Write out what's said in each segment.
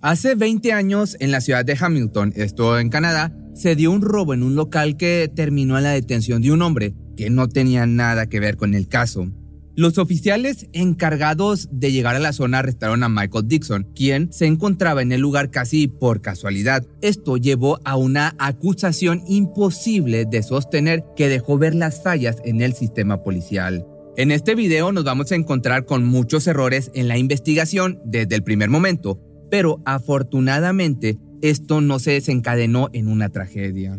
Hace 20 años, en la ciudad de Hamilton, esto en Canadá, se dio un robo en un local que terminó en la detención de un hombre que no tenía nada que ver con el caso. Los oficiales encargados de llegar a la zona arrestaron a Michael Dixon, quien se encontraba en el lugar casi por casualidad. Esto llevó a una acusación imposible de sostener que dejó ver las fallas en el sistema policial. En este video nos vamos a encontrar con muchos errores en la investigación desde el primer momento, pero afortunadamente esto no se desencadenó en una tragedia.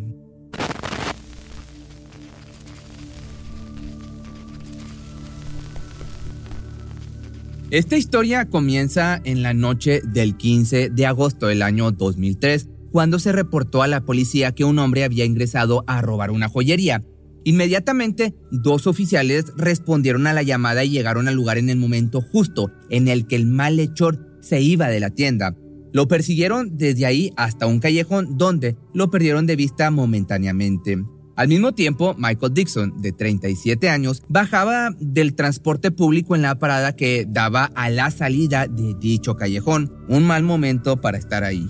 Esta historia comienza en la noche del 15 de agosto del año 2003, cuando se reportó a la policía que un hombre había ingresado a robar una joyería. Inmediatamente, dos oficiales respondieron a la llamada y llegaron al lugar en el momento justo en el que el malhechor se iba de la tienda. Lo persiguieron desde ahí hasta un callejón donde lo perdieron de vista momentáneamente. Al mismo tiempo, Michael Dixon, de 37 años, bajaba del transporte público en la parada que daba a la salida de dicho callejón. Un mal momento para estar ahí.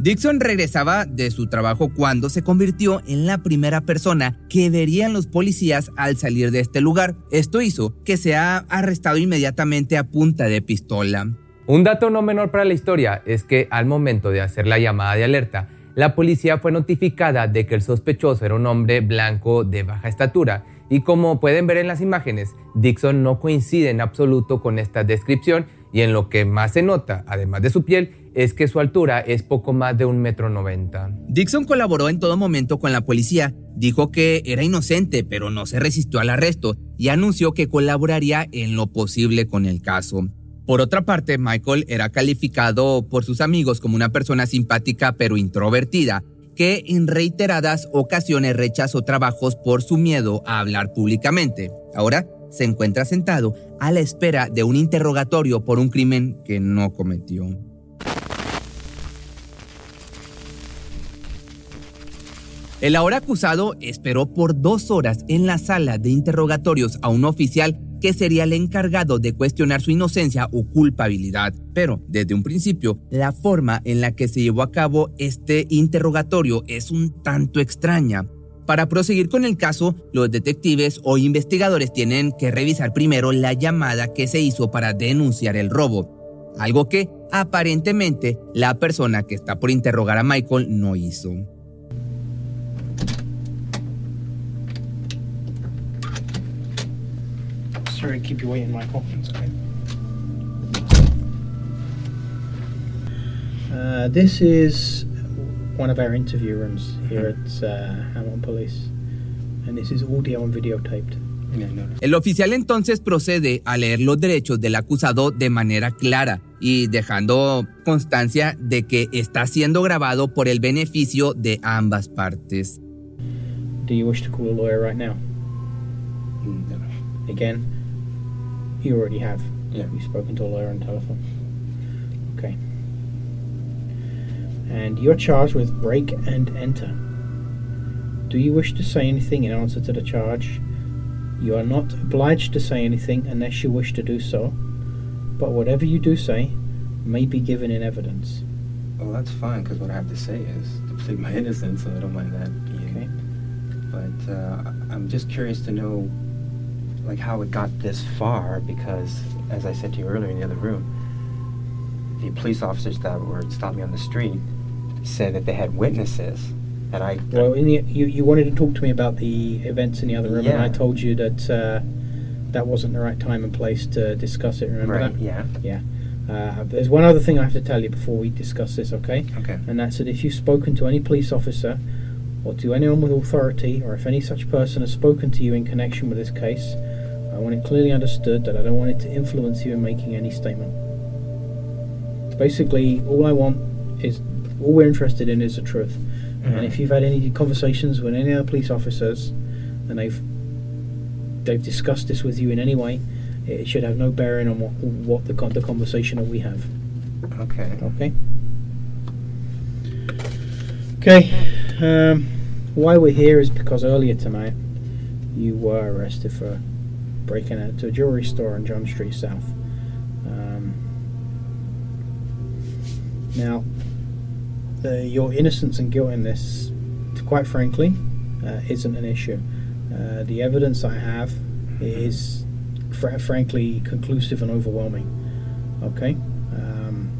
Dixon regresaba de su trabajo cuando se convirtió en la primera persona que verían los policías al salir de este lugar. Esto hizo que sea arrestado inmediatamente a punta de pistola. Un dato no menor para la historia es que al momento de hacer la llamada de alerta, la policía fue notificada de que el sospechoso era un hombre blanco de baja estatura y como pueden ver en las imágenes, Dixon no coincide en absoluto con esta descripción y en lo que más se nota, además de su piel, es que su altura es poco más de un metro noventa. Dixon colaboró en todo momento con la policía, dijo que era inocente pero no se resistió al arresto y anunció que colaboraría en lo posible con el caso. Por otra parte, Michael era calificado por sus amigos como una persona simpática pero introvertida, que en reiteradas ocasiones rechazó trabajos por su miedo a hablar públicamente. Ahora se encuentra sentado a la espera de un interrogatorio por un crimen que no cometió. El ahora acusado esperó por dos horas en la sala de interrogatorios a un oficial que sería el encargado de cuestionar su inocencia o culpabilidad. Pero desde un principio, la forma en la que se llevó a cabo este interrogatorio es un tanto extraña. Para proseguir con el caso, los detectives o investigadores tienen que revisar primero la llamada que se hizo para denunciar el robo, algo que aparentemente la persona que está por interrogar a Michael no hizo. Sorry to keep you waiting, Michael. It's okay. Uh, this is one of our interview rooms here at uh, Hamilton Police, and this is audio and videotaped. El oficial entonces procede a leer los derechos del acusado de manera clara y dejando constancia de que está siendo grabado por el beneficio de ambas partes. Do you wish to call a lawyer right now? No. Again, You already have. Yeah. You've spoken to a lawyer on telephone. Okay. And you're charged with break and enter. Do you wish to say anything in answer to the charge? You are not obliged to say anything unless you wish to do so, but whatever you do say may be given in evidence. Well, that's fine, because what I have to say is to plead my innocence, so I don't mind that being. Okay. But uh, I'm just curious to know like how it got this far because, as I said to you earlier in the other room, the police officers that were stopped me on the street said that they had witnesses. And I well, in the, you you wanted to talk to me about the events in the other room, Yeah. and I told you that uh, that wasn't the right time and place to discuss it. Remember right, that? yeah, Yeah. Uh, there's one other thing I have to tell you before we discuss this, okay? okay, And that's that if you've spoken to any police officer or to anyone with authority, or if any such person has spoken to you in connection with this case, I want it clearly understood that I don't want it to influence you in making any statement. Basically, all I want is all we're interested in is the truth. Mhm. And if you've had any conversations with any other police officers, and they've they've discussed this with you in any way, it should have no bearing on what, what the con- the conversation that we have. Okay. Okay. Okay. Um, why we're here is because earlier tonight you were arrested for breaking into a jewelry store on John Street South. Um, now, the, your innocence and guilt in this, quite frankly, uh, isn't an issue. Uh, the evidence I have is, fr- frankly, conclusive and overwhelming. Okay. Um,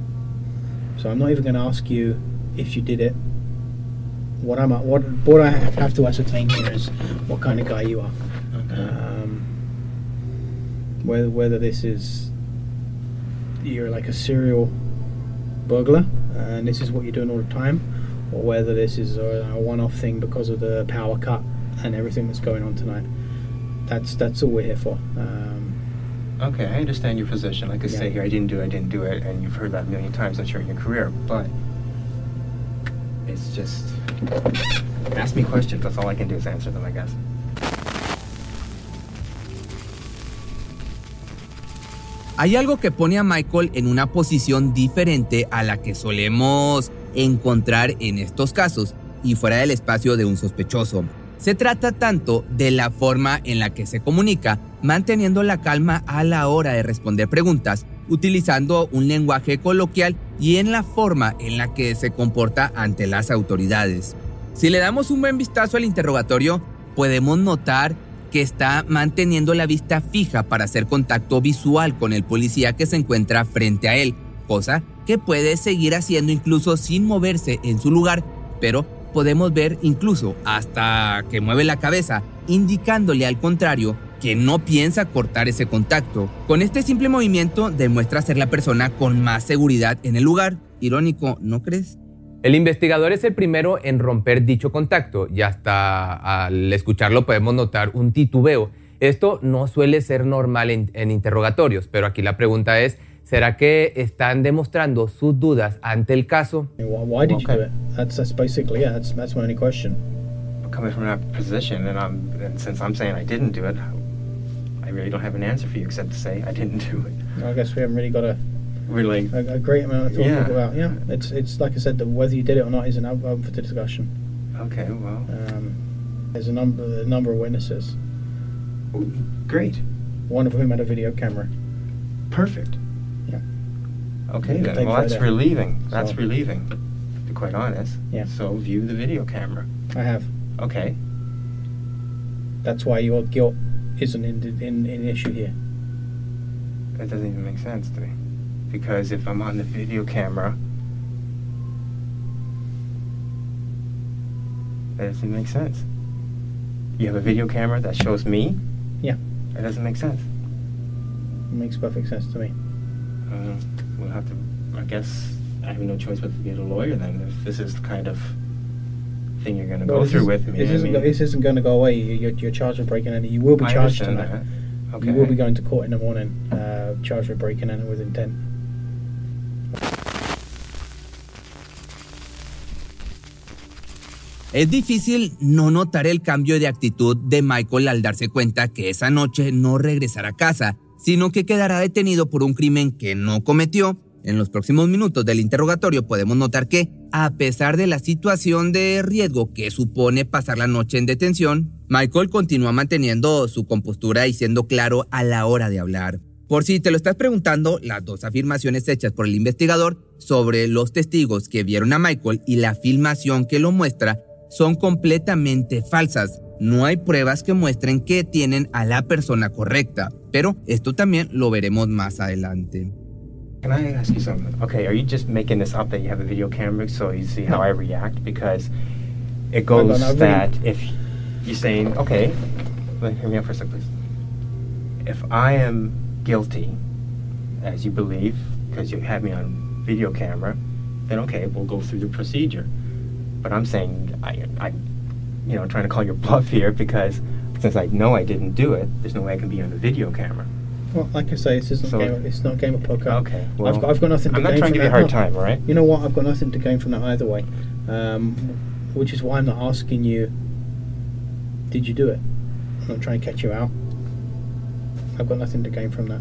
so I'm not even going to ask you if you did it. What I'm what what I have to ascertain here is what kind of guy you are. Um, whether whether this is you're like a serial burglar and this is what you're doing all the time, or whether this is a, a one-off thing because of the power cut and everything that's going on tonight. That's that's all we're here for. Um, Okay, I understand your position. Like I say here, I didn't do it, I didn't do it, and you've heard that a million times, I'm sure, in your career. But it's just ask me questions. That's all I can do is answer them, I guess. Hay algo que pone a Michael en una posición diferente a la que solemos encontrar en estos casos y fuera del espacio de un sospechoso. Se trata tanto de la forma en la que se comunica, manteniendo la calma a la hora de responder preguntas, utilizando un lenguaje coloquial y en la forma en la que se comporta ante las autoridades. Si le damos un buen vistazo al interrogatorio, podemos notar que está manteniendo la vista fija para hacer contacto visual con el policía que se encuentra frente a él, cosa que puede seguir haciendo incluso sin moverse en su lugar, pero podemos ver incluso hasta que mueve la cabeza, indicándole al contrario que no piensa cortar ese contacto. Con este simple movimiento demuestra ser la persona con más seguridad en el lugar. Irónico, ¿no crees? El investigador es el primero en romper dicho contacto y hasta al escucharlo podemos notar un titubeo. Esto no suele ser normal en, en interrogatorios, pero aquí la pregunta es, ¿será que están demostrando sus dudas ante el caso? why, why did you do it? That's that's basically yeah. That's that's my only question. Coming from that position, and I'm and since I'm saying I didn't do it, I really don't have an answer for you except to say I didn't do it. I guess we haven't really got a Really. a, a great amount to talk Yeah. about. Yeah, it's it's like I said, that whether you did it or not isn't up, up for the discussion. Okay. Well. Um, there's a number a number of witnesses, Great. one of whom had a video camera. Perfect. Yeah. Okay then. Well, that's photo. relieving. That's So- relieving. To be quite honest. Yeah. So view the video camera. I have. Okay. That's why your guilt isn't in in, in issue here. That doesn't even make sense to me. Because if I'm on the video camera, that doesn't make sense. You have a video camera that shows me? Yeah. That doesn't make sense. It makes perfect sense to me. Uh, we'll have to, I guess, I have no choice but to get a lawyer then if this is the kind of thing you're going to Well, go through is- with me. This isn't, mean, this isn't going to go away. You- You're, you're charged with breaking and you will be charged tonight. that. Okay. You will be going to court in the morning, uh, charged with breaking and with intent. Es difícil no notar el cambio de actitud de Michael al darse cuenta que esa noche no regresará a casa, sino que quedará detenido por un crimen que no cometió. En los próximos minutos del interrogatorio podemos notar que, a pesar de la situación de riesgo que supone pasar la noche en detención, Michael continúa manteniendo su compostura y siendo claro a la hora de hablar. Por si te lo estás preguntando, las dos afirmaciones hechas por el investigador sobre los testigos que vieron a Michael y la filmación que lo muestra son completamente falsas. No hay pruebas que muestren que tienen a la persona correcta, pero esto también lo veremos más adelante. Can I ask you something? Okay, are you just making this up that you have a video camera so you see how I react? Because it No, no, goes that if you're saying, okay, let hear me out for a second, please. If I am guilty, as you believe, because you have me on video camera, then okay, we'll go through the procedure. But I'm saying I, I, you know, trying to call your bluff here because since I know I didn't do it, there's no way I can be on the video camera. Well, like I say, this isn't So- game. It's not a game of poker. Okay. Well, I've, got, I've got nothing to I'm not gain trying to give you a hard No. time, all right? You know what? I've got nothing to gain from that either way. Um, which is why I'm not asking you. Did you do it? I'm not trying to catch you out. I've got nothing to gain from that.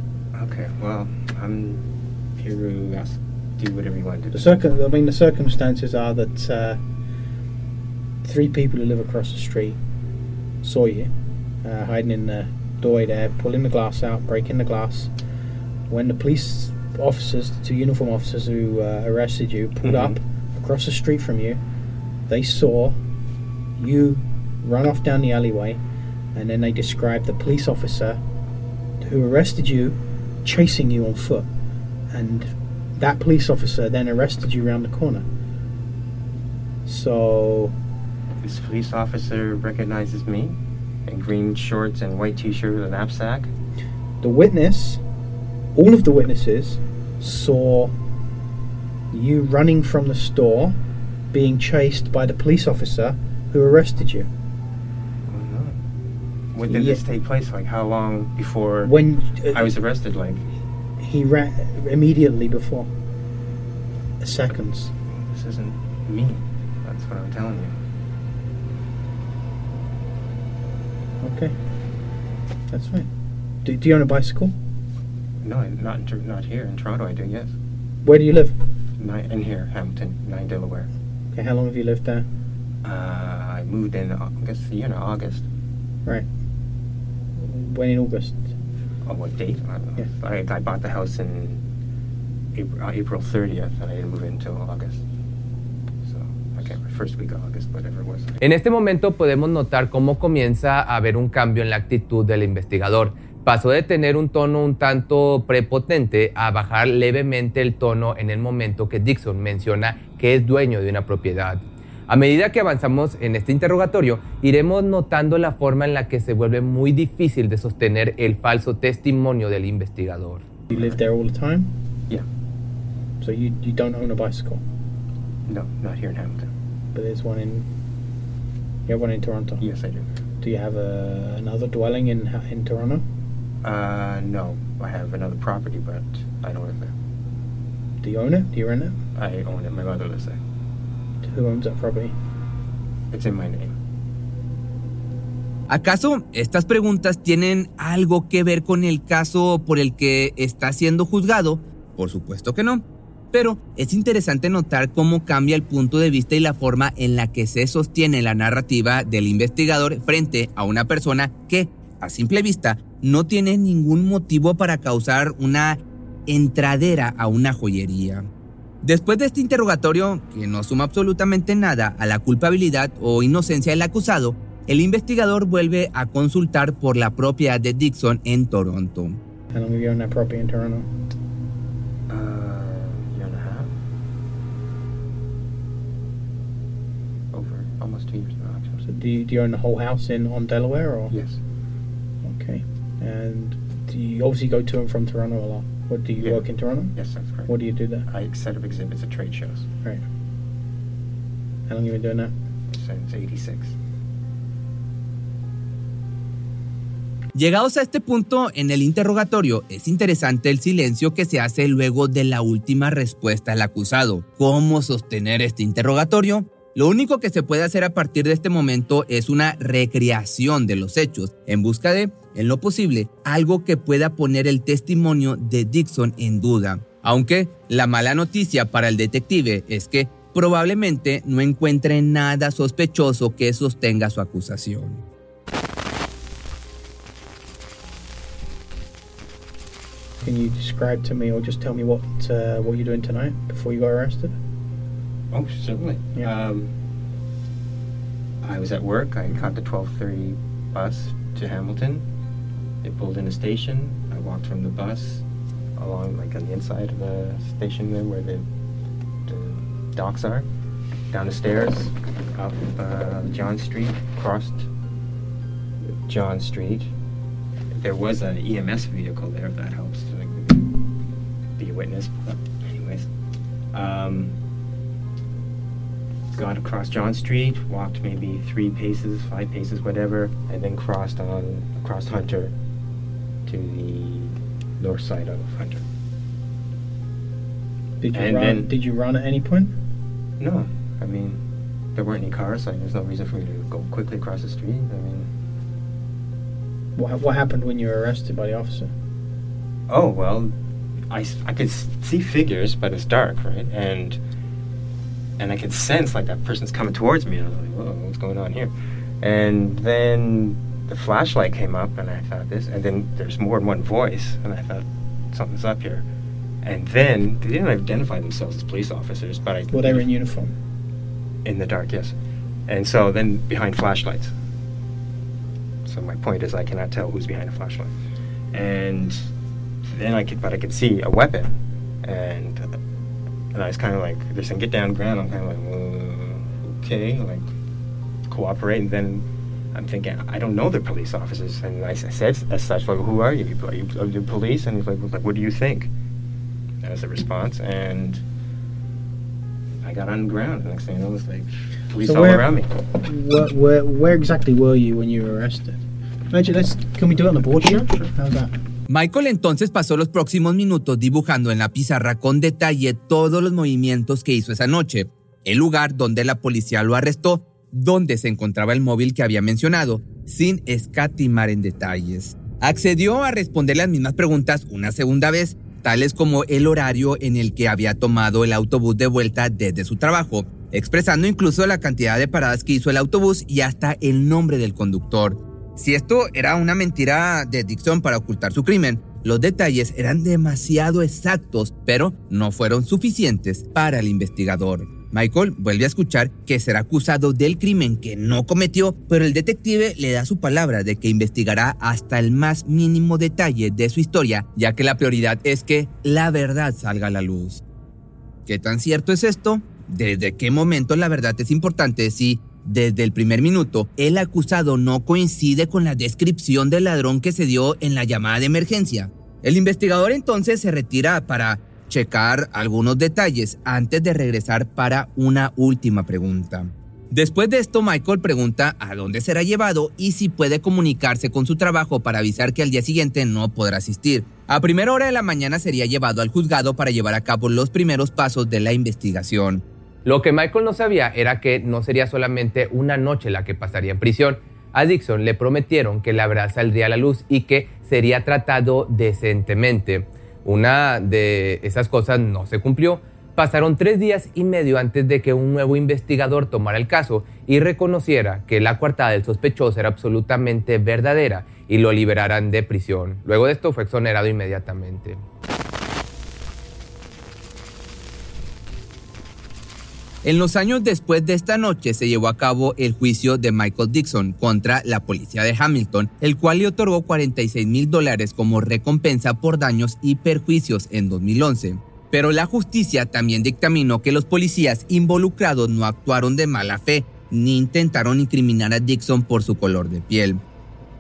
Okay. Well, I'm here to ask, do whatever you want to do. The circum- I mean, the circumstances are that uh, three people who live across the street saw you uh, hiding in the doorway there, pulling the glass out, breaking the glass. When the police officers, the two uniform officers who uh, arrested you, pulled Mhm. up across the street from you, they saw you run off down the alleyway, and then they described the police officer who arrested you chasing you on foot. And that police officer then arrested you around the corner. So, This police officer recognizes me in green shorts and white t-shirt with a knapsack. the witness, all of the witnesses, saw you running from the store, being chased by the police officer who arrested you. Oh. When did this take place? Like how long before When uh, I was arrested? Like he ran immediately before, seconds. this isn't me. That's what I'm telling you. Okay, that's fine. Do, do you own a bicycle? No, not in, Tor- not here in Toronto. I do. Yes, Where do you live? nine in here, Hamilton, nine Delaware. Okay, how long have you lived there? Uh, I moved in. I guess year in August. Right. When in August? Oh, what date? I. Yeah. I, I bought the house in April, uh, April 30th, and I didn't move in until August. En este momento podemos notar cómo comienza a haber un cambio en la actitud del investigador. Pasó de tener un tono un tanto prepotente a bajar levemente el tono en el momento que Dixon menciona que es dueño de una propiedad. A medida que avanzamos en este interrogatorio, iremos notando la forma en la que se vuelve muy difícil de sostener el falso testimonio del investigador. You live there all the time? Yeah. So you, you don't own a bicycle, No, not here in Hamilton. But there's one in. You have one in Toronto. Yes, I do. Do you have a, another dwelling in Ha- in Toronto? Uh, no, I have another property, but I don't live there. Do you own it? Do you rent it? I own it. My mother lives there. Who owns that property? It's in my name. ¿Acaso estas preguntas tienen algo que ver con el caso por el que está siendo juzgado? Por supuesto que no. Pero es interesante notar cómo cambia el punto de vista y la forma en la que se sostiene la narrativa del investigador frente a una persona que, a simple vista, no tiene ningún motivo para causar una entradera a una joyería. Después de este interrogatorio, que no suma absolutamente nada a la culpabilidad o inocencia del acusado, el investigador vuelve a consultar por la propiedad de Dixon en Toronto. Almost two years now, actually. So do you, do you own the whole house in on Delaware or? Yes. Okay. And do you obviously go to and from Toronto a lot? What do you Yeah. work in Toronto? Yes, that's correct. What do you do there? I set up exhibits at trade shows How long have you been doing that? since '86. Llegados a este punto en el interrogatorio, es interesante el silencio que se hace luego de la última respuesta al acusado. ¿Cómo sostener este interrogatorio? Lo único que se puede hacer a partir de este momento es una recreación de los hechos, en busca de, en lo posible, algo que pueda poner el testimonio de Dixon en duda. Aunque la mala noticia para el detective es que probablemente no encuentre nada sospechoso que sostenga su acusación. Can you describe to me or just tell me what uh, what you're doing tonight before you got arrested? Oh, certainly. Yeah. Um, I was at work. I caught the 12:30 bus to Hamilton. It pulled in a station. I walked from the bus along, like on the inside of the station, there where the, the docks are, down the stairs, up uh, John Street, crossed John Street. There was an EMS vehicle there. If that helps to like, be a witness. But anyways. Um, got across John Street, walked maybe three paces, five paces, whatever, and then crossed on across Hunter to the north side of Hunter. Did you And run? then- did you run at any point? No, I mean, there weren't any cars, so there's no reason for me to go quickly across the street. I mean, What, what happened when you were arrested by the officer? oh well, I, I could see figures, but it's dark, right? And and I could sense like that person's coming towards me, and I was like, whoa, what's going on here? And then the flashlight came up, and I thought this, and then there's more than one voice, and I thought something's up here. And then they didn't identify themselves as police officers, but I Well, they were in uniform. in the dark, yes. And so then behind flashlights. So my point is I cannot tell who's behind a flashlight. And then I could, but I could see a weapon, and and I was kind of like they're saying get down ground. I'm kind of like okay, like cooperate. And then I'm thinking I don't know they're police officers, and I said as such like who are you? Are you, are you police? And he's like, like what do you think? That was the response, and I got on the ground. And next thing you know, it's like police So all where- around me. Where, where, where exactly were you when you were arrested? Reggie, let's, can we do it on the board here? How's that? Michael entonces pasó los próximos minutos dibujando en la pizarra con detalle todos los movimientos que hizo esa noche, el lugar donde la policía lo arrestó, donde se encontraba el móvil que había mencionado, sin escatimar en detalles. Accedió a responder las mismas preguntas una segunda vez, tales como el horario en el que había tomado el autobús de vuelta desde su trabajo, expresando incluso la cantidad de paradas que hizo el autobús y hasta el nombre del conductor. Si esto era una mentira de Dixon para ocultar su crimen, los detalles eran demasiado exactos, pero no fueron suficientes para el investigador. Michael vuelve a escuchar que será acusado del crimen que no cometió, pero el detective le da su palabra de que investigará hasta el más mínimo detalle de su historia, ya que la prioridad es que la verdad salga a la luz. ¿Qué tan cierto es esto? ¿Desde qué momento la verdad es importante si desde el primer minuto, el acusado no coincide con la descripción del ladrón que se dio en la llamada de emergencia. El investigador entonces se retira para checar algunos detalles antes de regresar para una última pregunta. Después de esto, Michael pregunta a dónde será llevado y si puede comunicarse con su trabajo para avisar que al día siguiente no podrá asistir. A primera hora de la mañana sería llevado al juzgado para llevar a cabo los primeros pasos de la investigación. Lo que Michael no sabía era que no sería solamente una noche la que pasaría en prisión. A Dixon le prometieron que la verdad saldría a la luz y que sería tratado decentemente. Una de esas cosas no se cumplió. Pasaron tres días y medio antes de que un nuevo investigador tomara el caso y reconociera que la coartada del sospechoso era absolutamente verdadera y lo liberaran de prisión. Luego de esto fue exonerado inmediatamente. En los años después de esta noche se llevó a cabo el juicio de Michael Dixon contra la policía de Hamilton, el cual le otorgó 46 mil dólares como recompensa por daños y perjuicios en 2011. Pero la justicia también dictaminó que los policías involucrados no actuaron de mala fe ni intentaron incriminar a Dixon por su color de piel.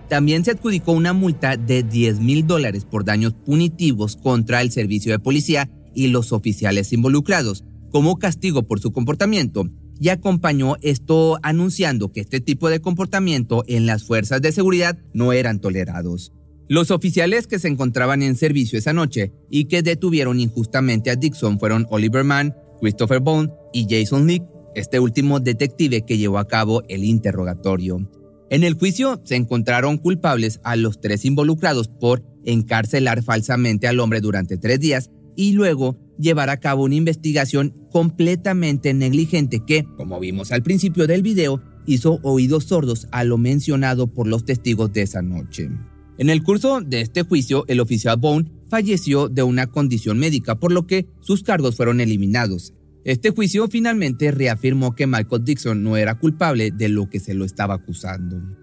También se adjudicó una multa de 10 mil dólares por daños punitivos contra el servicio de policía y los oficiales involucrados, como castigo por su comportamiento, y acompañó esto anunciando que este tipo de comportamiento en las fuerzas de seguridad no eran tolerados. Los oficiales que se encontraban en servicio esa noche y que detuvieron injustamente a Dixon fueron Oliver Mann, Christopher Bone y Jason Leak, este último detective que llevó a cabo el interrogatorio. En el juicio se encontraron culpables a los tres involucrados por encarcelar falsamente al hombre durante tres días y luego llevar a cabo una investigación completamente negligente que, como vimos al principio del video, hizo oídos sordos a lo mencionado por los testigos de esa noche. En el curso de este juicio, el oficial Bone falleció de una condición médica, por lo que sus cargos fueron eliminados. Este juicio finalmente reafirmó que Michael Dixon no era culpable de lo que se lo estaba acusando.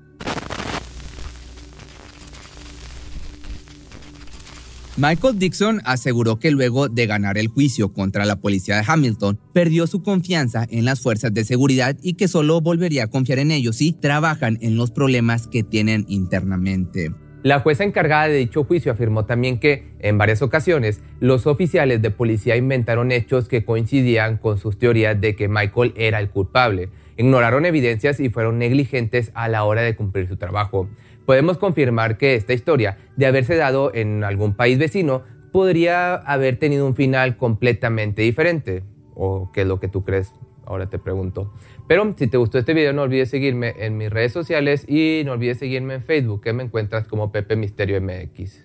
Michael Dixon aseguró que luego de ganar el juicio contra la policía de Hamilton, perdió su confianza en las fuerzas de seguridad y que solo volvería a confiar en ellos si trabajan en los problemas que tienen internamente. La jueza encargada de dicho juicio afirmó también que, en varias ocasiones, los oficiales de policía inventaron hechos que coincidían con sus teorías de que Michael era el culpable, ignoraron evidencias y fueron negligentes a la hora de cumplir su trabajo. Podemos confirmar que esta historia, de haberse dado en algún país vecino, podría haber tenido un final completamente diferente. ¿O qué es lo que tú crees? Ahora te pregunto. Pero si te gustó este video, no olvides seguirme en mis redes sociales y no olvides seguirme en Facebook, que me encuentras como Pepe Misterio MX.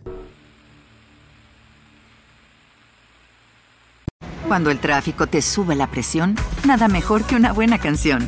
Cuando el tráfico te sube la presión, nada mejor que una buena canción.